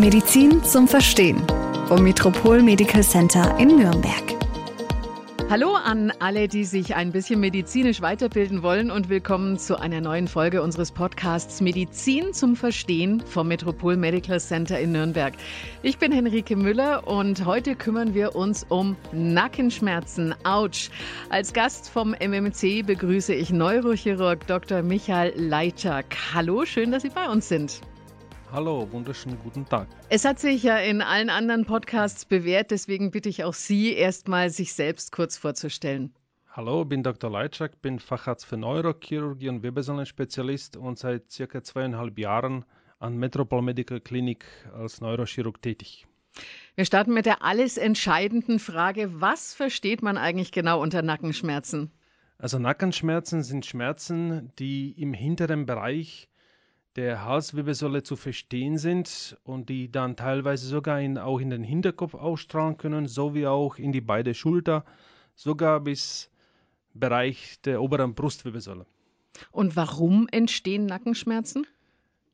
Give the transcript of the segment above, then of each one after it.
Medizin zum Verstehen vom Metropol Medical Center in Nürnberg. Hallo an alle, die sich ein bisschen medizinisch weiterbilden wollen und willkommen zu einer neuen Folge unseres Podcasts Medizin zum Verstehen vom Metropol Medical Center in Nürnberg. Ich bin Henrike Müller und heute kümmern wir uns um Nackenschmerzen. Autsch. Als Gast vom MMC begrüße ich Neurochirurg Dr. Michael Leitschak. Hallo, schön, dass Sie bei uns sind. Hallo, wunderschönen guten Tag. Es hat sich ja in allen anderen Podcasts bewährt, deswegen bitte ich auch Sie erstmal, sich selbst kurz vorzustellen. Hallo, ich bin Dr. Leitschak, bin Facharzt für Neurochirurgie und Wirbelsäulenspezialist und seit circa zweieinhalb Jahren an Metropol Medical Clinic als Neurochirurg tätig. Wir starten mit der alles entscheidenden Frage, was versteht man eigentlich genau unter Nackenschmerzen? Also Nackenschmerzen sind Schmerzen, die im hinteren Bereich der Halswirbelsäule zu verstehen sind und die dann teilweise sogar in, auch in den Hinterkopf ausstrahlen können, sowie auch in die beiden Schulter, sogar bis Bereich der oberen Brustwirbelsäule. Und warum entstehen Nackenschmerzen?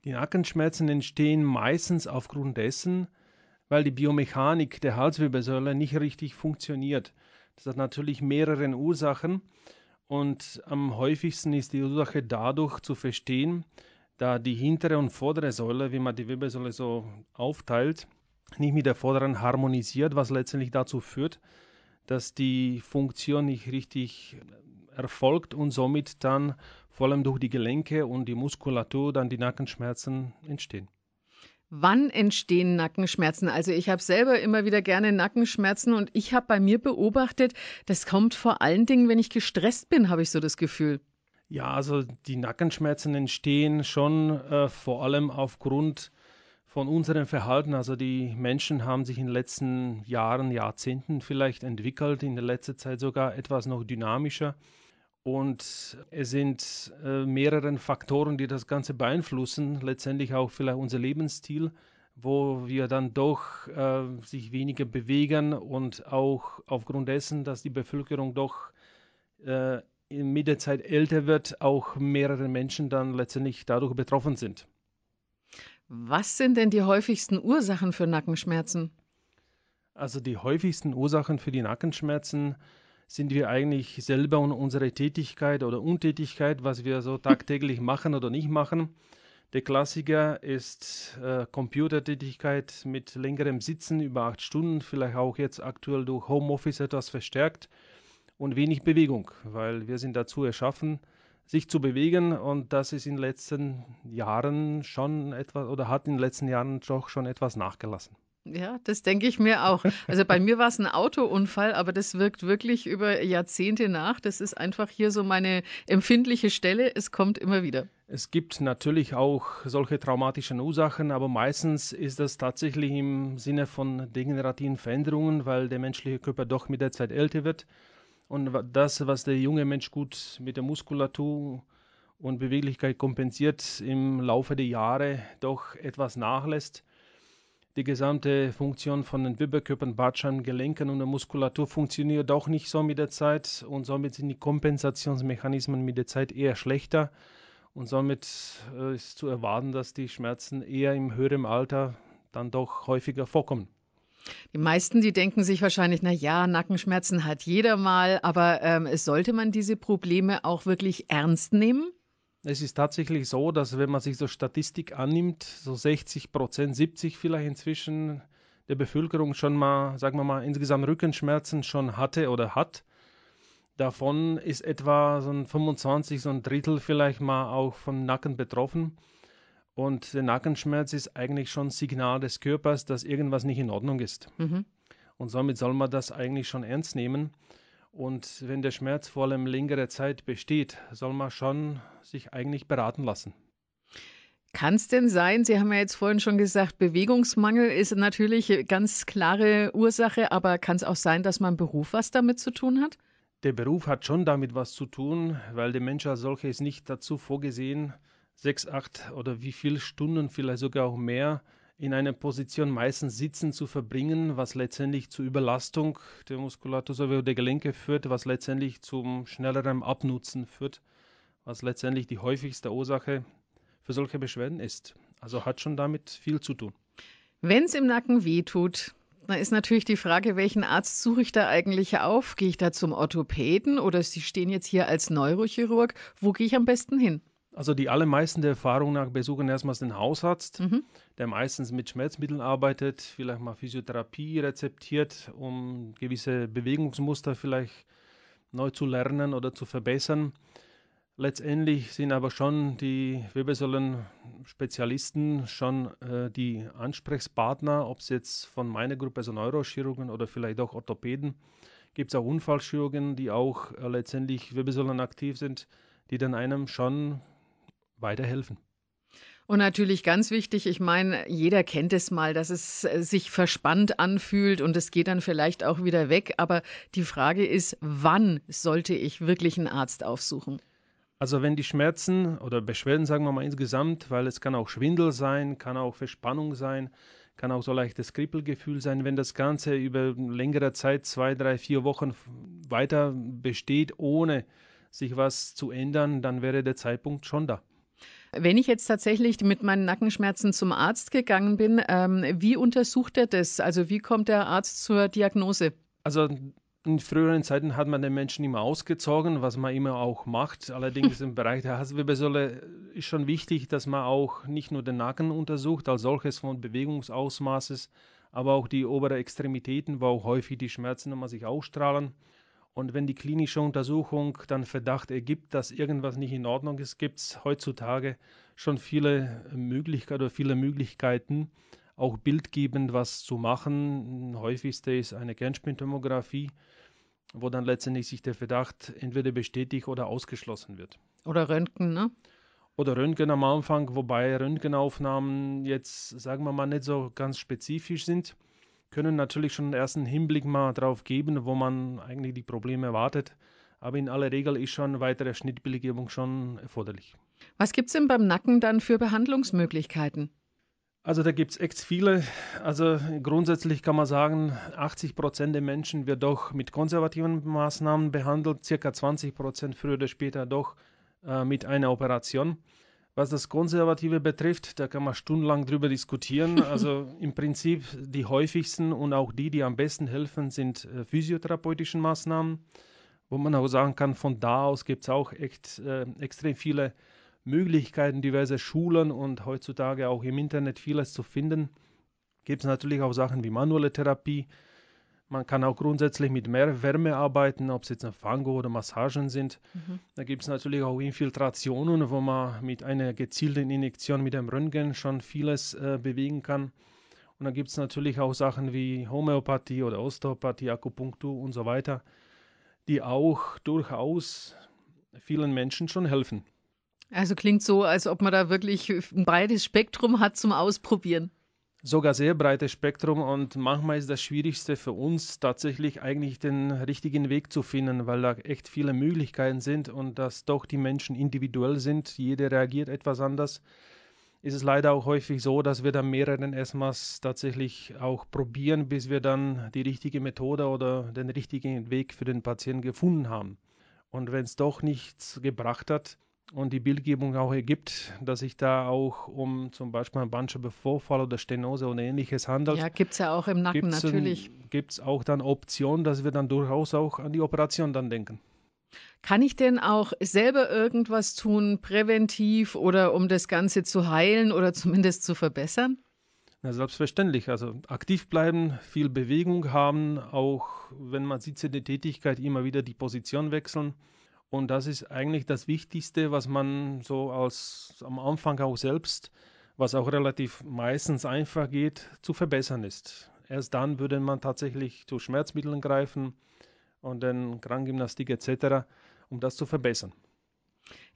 Die Nackenschmerzen entstehen meistens aufgrund dessen, weil die Biomechanik der Halswirbelsäule nicht richtig funktioniert. Das hat natürlich mehrere Ursachen und am häufigsten ist die Ursache dadurch zu verstehen, da die hintere und vordere Säule, wie man die Wirbelsäule so aufteilt, nicht mit der vorderen harmonisiert, was letztendlich dazu führt, dass die Funktion nicht richtig erfolgt und somit dann vor allem durch die Gelenke und die Muskulatur dann die Nackenschmerzen entstehen. Wann entstehen Nackenschmerzen? Also ich habe selber immer wieder gerne Nackenschmerzen und ich habe bei mir beobachtet, das kommt vor allen Dingen, wenn ich gestresst bin, habe ich so das Gefühl. Ja, also die Nackenschmerzen entstehen schon äh, vor allem aufgrund von unserem Verhalten. Also die Menschen haben sich in den letzten Jahren, Jahrzehnten vielleicht entwickelt, in der letzten Zeit sogar etwas noch dynamischer. Und es sind äh, mehrere Faktoren, die das Ganze beeinflussen. Letztendlich auch vielleicht unser Lebensstil, wo wir dann doch äh, sich weniger bewegen und auch aufgrund dessen, dass die Bevölkerung doch äh, mit der Zeit älter wird, auch mehrere Menschen dann letztendlich dadurch betroffen sind. Was sind denn die häufigsten Ursachen für Nackenschmerzen? Also die häufigsten Ursachen für die Nackenschmerzen sind wir eigentlich selber und unsere Tätigkeit oder Untätigkeit, was wir so tagtäglich machen oder nicht machen. Der Klassiker ist äh, Computertätigkeit mit längerem Sitzen über acht Stunden, vielleicht auch jetzt aktuell durch Homeoffice etwas verstärkt und wenig Bewegung, weil wir sind dazu erschaffen, sich zu bewegen und das ist in den letzten Jahren schon etwas oder hat in den letzten Jahren doch schon etwas nachgelassen. Ja, das denke ich mir auch. Also bei mir war es ein Autounfall, aber das wirkt wirklich über Jahrzehnte nach. Das ist einfach hier so meine empfindliche Stelle. Es kommt immer wieder. Es gibt natürlich auch solche traumatischen Ursachen, aber meistens ist das tatsächlich im Sinne von degenerativen Veränderungen, weil der menschliche Körper doch mit der Zeit älter wird und das, was der junge Mensch gut mit der Muskulatur und Beweglichkeit kompensiert, im Laufe der Jahre doch etwas nachlässt. Die gesamte Funktion von den Wirbelkörpern, Bartscheiben, Gelenken und der Muskulatur funktioniert auch nicht so mit der Zeit und somit sind die Kompensationsmechanismen mit der Zeit eher schlechter und somit äh, ist zu erwarten, dass die Schmerzen eher im höheren Alter dann doch häufiger vorkommen. Die meisten, die denken sich wahrscheinlich, na ja, Nackenschmerzen hat jeder mal, aber ähm, sollte man diese Probleme auch wirklich ernst nehmen? Es ist tatsächlich so, dass wenn man sich so Statistik annimmt, so 60 Prozent, 70 vielleicht inzwischen der Bevölkerung schon mal, sagen wir mal, insgesamt Rückenschmerzen schon hatte oder hat. Davon ist etwa so ein 25, so ein Drittel vielleicht mal auch vom Nacken betroffen. Und der Nackenschmerz ist eigentlich schon ein Signal des Körpers, dass irgendwas nicht in Ordnung ist. Mhm. Und somit soll man das eigentlich schon ernst nehmen. Und wenn der Schmerz vor allem längere Zeit besteht, soll man schon sich eigentlich beraten lassen. Kann es denn sein, Sie haben ja jetzt vorhin schon gesagt, Bewegungsmangel ist natürlich eine ganz klare Ursache, aber kann es auch sein, dass mein Beruf was damit zu tun hat? Der Beruf hat schon damit was zu tun, weil der Mensch als solcher ist nicht dazu vorgesehen, sechs, acht oder wie viele Stunden, vielleicht sogar auch mehr, in einer Position meistens sitzen zu verbringen, was letztendlich zu Überlastung der Muskulatur sowie der Gelenke führt, was letztendlich zum schnelleren Abnutzen führt, was letztendlich die häufigste Ursache für solche Beschwerden ist. Also hat schon damit viel zu tun. Wenn es im Nacken weh tut, dann ist natürlich die Frage, welchen Arzt suche ich da eigentlich auf? Gehe ich da zum Orthopäden oder Sie stehen jetzt hier als Neurochirurg? Wo gehe ich am besten hin? Also die allermeisten der Erfahrung nach besuchen erstmals den Hausarzt, mhm. der meistens mit Schmerzmitteln arbeitet, vielleicht mal Physiotherapie rezeptiert, um gewisse Bewegungsmuster vielleicht neu zu lernen oder zu verbessern. Letztendlich sind aber schon die Wirbelsäulen-Spezialisten schon äh, die Ansprechpartner, ob es jetzt von meiner Gruppe, also Neurochirurgen oder vielleicht auch Orthopäden, gibt es auch Unfallchirurgen, die auch äh, letztendlich Wirbelsäulen aktiv sind, die dann einem schon weiterhelfen. Und natürlich ganz wichtig, ich meine, jeder kennt es mal, dass es äh, sich verspannt anfühlt und es geht dann vielleicht auch wieder weg. Aber die Frage ist, wann sollte ich wirklich einen Arzt aufsuchen? Also wenn die Schmerzen oder Beschwerden, sagen wir mal insgesamt, weil es kann auch Schwindel sein, kann auch Verspannung sein, kann auch so leichtes Kribbelgefühl sein, wenn das Ganze über längere Zeit, zwei, drei, vier Wochen weiter besteht, ohne sich was zu ändern, dann wäre der Zeitpunkt schon da. Wenn ich jetzt tatsächlich mit meinen Nackenschmerzen zum Arzt gegangen bin, ähm, wie untersucht er das? Also wie kommt der Arzt zur Diagnose? Also in früheren Zeiten hat man den Menschen immer ausgezogen, was man immer auch macht. Allerdings im Bereich der Halswirbelsäule ist schon wichtig, dass man auch nicht nur den Nacken untersucht, als solches von Bewegungsausmaßes, aber auch die oberen Extremitäten, wo auch häufig die Schmerzen immer sich ausstrahlen. Und wenn die klinische Untersuchung dann Verdacht ergibt, dass irgendwas nicht in Ordnung ist, gibt es heutzutage schon viele Möglichkeiten oder viele Möglichkeiten, auch bildgebend was zu machen. Häufigste ist eine Kernspintomographie wo dann letztendlich sich der Verdacht entweder bestätigt oder ausgeschlossen wird. Oder Röntgen, ne? Oder Röntgen am Anfang, wobei Röntgenaufnahmen jetzt, sagen wir mal, nicht so ganz spezifisch sind, können natürlich schon einen ersten Hinblick mal drauf geben, wo man eigentlich die Probleme erwartet. Aber in aller Regel ist schon weitere Schnittbildgebung schon erforderlich. Was gibt es denn beim Nacken dann für Behandlungsmöglichkeiten? Also da gibt es echt viele. Also grundsätzlich kann man sagen, 80 Prozent der Menschen wird doch mit konservativen Maßnahmen behandelt, circa 20 Prozent früher oder später doch äh, mit einer Operation. Was das Konservative betrifft, da kann man stundenlang drüber diskutieren. Also im Prinzip die häufigsten und auch die, die am besten helfen, sind äh, physiotherapeutischen Maßnahmen, wo man auch sagen kann, von da aus gibt es auch echt äh, extrem viele Möglichkeiten, diverse Schulen und heutzutage auch im Internet vieles zu finden. Gibt es natürlich auch Sachen wie manuelle Therapie. Man kann auch grundsätzlich mit mehr Wärme arbeiten, ob es jetzt ein Fango oder Massagen sind. Mhm. Da gibt es natürlich auch Infiltrationen, wo man mit einer gezielten Injektion mit dem Röntgen schon vieles äh, bewegen kann. Und dann gibt es natürlich auch Sachen wie Homöopathie oder Osteopathie, Akupunktur und so weiter, die auch durchaus vielen Menschen schon helfen. Also klingt so, als ob man da wirklich ein breites Spektrum hat zum Ausprobieren. Sogar sehr breites Spektrum und manchmal ist das Schwierigste für uns tatsächlich eigentlich den richtigen Weg zu finden, weil da echt viele Möglichkeiten sind und dass doch die Menschen individuell sind. Jeder reagiert etwas anders. Ist es leider auch häufig so, dass wir dann mehreren erstmals tatsächlich auch probieren, bis wir dann die richtige Methode oder den richtigen Weg für den Patienten gefunden haben. Und wenn es doch nichts gebracht hat, und die Bildgebung auch ergibt, dass sich da auch um zum Beispiel einen Bandscheibenvorfall oder Stenose oder ähnliches handelt. Ja, gibt es ja auch im Nacken gibt's natürlich. Gibt es auch dann Optionen, dass wir dann durchaus auch an die Operation dann denken. Kann ich denn auch selber irgendwas tun, präventiv oder um das Ganze zu heilen oder zumindest zu verbessern? Na, selbstverständlich. Also aktiv bleiben, viel Bewegung haben, auch wenn man sitzende Tätigkeit immer wieder die Position wechseln und das ist eigentlich das Wichtigste, was man so als am Anfang auch selbst, was auch relativ meistens einfach geht, zu verbessern ist. Erst dann würde man tatsächlich zu Schmerzmitteln greifen und dann Krankgymnastik etc., um das zu verbessern.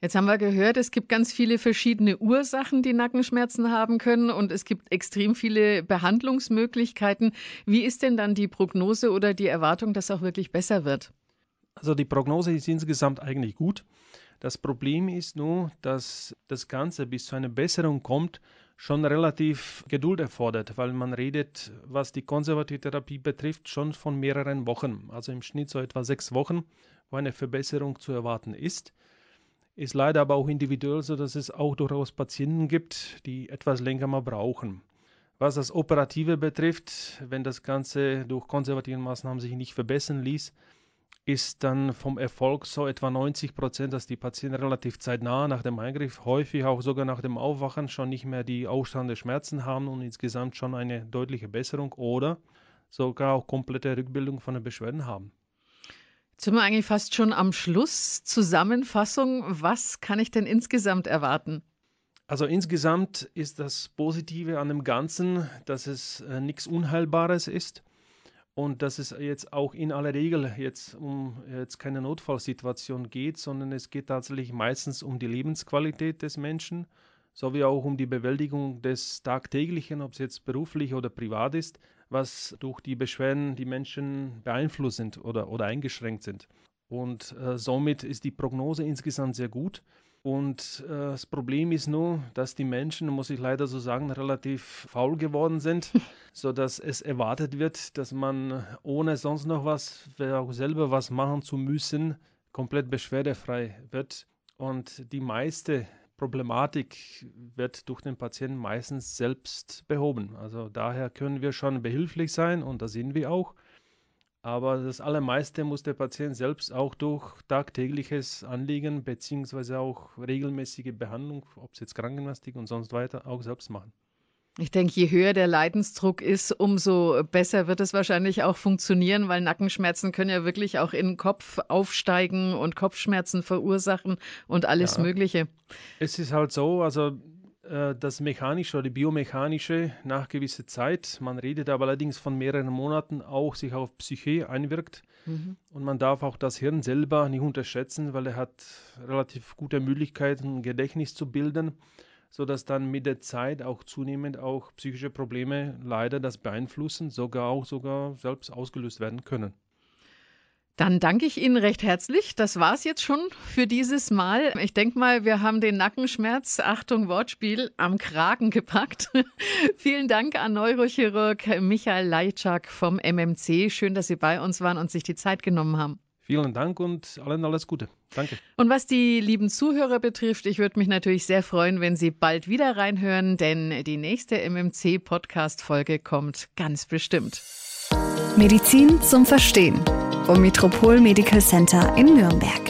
Jetzt haben wir gehört, es gibt ganz viele verschiedene Ursachen, die Nackenschmerzen haben können und es gibt extrem viele Behandlungsmöglichkeiten. Wie ist denn dann die Prognose oder die Erwartung, dass auch wirklich besser wird? Also die Prognose ist insgesamt eigentlich gut. Das Problem ist nur, dass das Ganze bis zu einer Besserung kommt, schon relativ Geduld erfordert, weil man redet, was die konservative Therapie betrifft, schon von mehreren Wochen. Also im Schnitt so etwa sechs Wochen, wo eine Verbesserung zu erwarten ist. Ist leider aber auch individuell so, dass es auch durchaus Patienten gibt, die etwas länger mal brauchen Was das Operative betrifft, wenn das Ganze durch konservative Maßnahmen sich nicht verbessern ließ, ist dann vom Erfolg so etwa 90 Prozent, dass die Patienten relativ zeitnah nach dem Eingriff, häufig auch sogar nach dem Aufwachen, schon nicht mehr die ausstehenden Schmerzen haben und insgesamt schon eine deutliche Besserung oder sogar auch komplette Rückbildung von den Beschwerden haben. Jetzt sind wir eigentlich fast schon am Schluss. Zusammenfassung, was kann ich denn insgesamt erwarten? Also insgesamt ist das Positive an dem Ganzen, dass es äh, nichts Unheilbares ist und dass es jetzt auch in aller Regel jetzt um jetzt keine Notfallsituation geht, sondern es geht tatsächlich meistens um die Lebensqualität des Menschen, sowie auch um die Bewältigung des Tagtäglichen, ob es jetzt beruflich oder privat ist, was durch die Beschwerden die Menschen beeinflusst sind oder, oder eingeschränkt sind. Und äh, somit ist die Prognose insgesamt sehr gut. Und äh, das Problem ist nur, dass die Menschen, muss ich leider so sagen, relativ faul geworden sind, sodass es erwartet wird, dass man ohne sonst noch was, auch selber was machen zu müssen, komplett beschwerdefrei wird. Und die meiste Problematik wird durch den Patienten meistens selbst behoben. Also daher können wir schon behilflich sein und da sind wir auch. Aber das Allermeiste muss der Patient selbst auch durch tagtägliches Anliegen beziehungsweise auch regelmäßige Behandlung, ob es jetzt Krankengymnastik und sonst weiter, auch selbst machen. Ich denke, je höher der Leidensdruck ist, umso besser wird es wahrscheinlich auch funktionieren, weil Nackenschmerzen können ja wirklich auch in den Kopf aufsteigen und Kopfschmerzen verursachen und alles ja. Mögliche. Es ist halt so, also äh, das Mechanische oder die Biomechanische nach gewisser Zeit, man redet aber allerdings von mehreren Monaten, auch sich auf Psyche einwirkt. Mhm. Und man darf auch das Hirn selber nicht unterschätzen, weil er hat relativ gute Möglichkeiten, ein Gedächtnis zu bilden, sodass dann mit der Zeit auch zunehmend auch psychische Probleme leider das beeinflussen, sogar auch sogar selbst ausgelöst werden können. Dann danke ich Ihnen recht herzlich. Das war es jetzt schon für dieses Mal. Ich denke mal, wir haben den Nackenschmerz, Achtung Wortspiel, am Kragen gepackt. Vielen Dank an Neurochirurg Michael Leitschak vom MMC. Schön, dass Sie bei uns waren und sich die Zeit genommen haben. Vielen Dank und allen alles Gute. Danke. Und was die lieben Zuhörer betrifft, ich würde mich natürlich sehr freuen, wenn Sie bald wieder reinhören, denn die nächste MMC-Podcast-Folge kommt ganz bestimmt. Medizin zum Verstehen vom Metropol Medical Center in Nürnberg.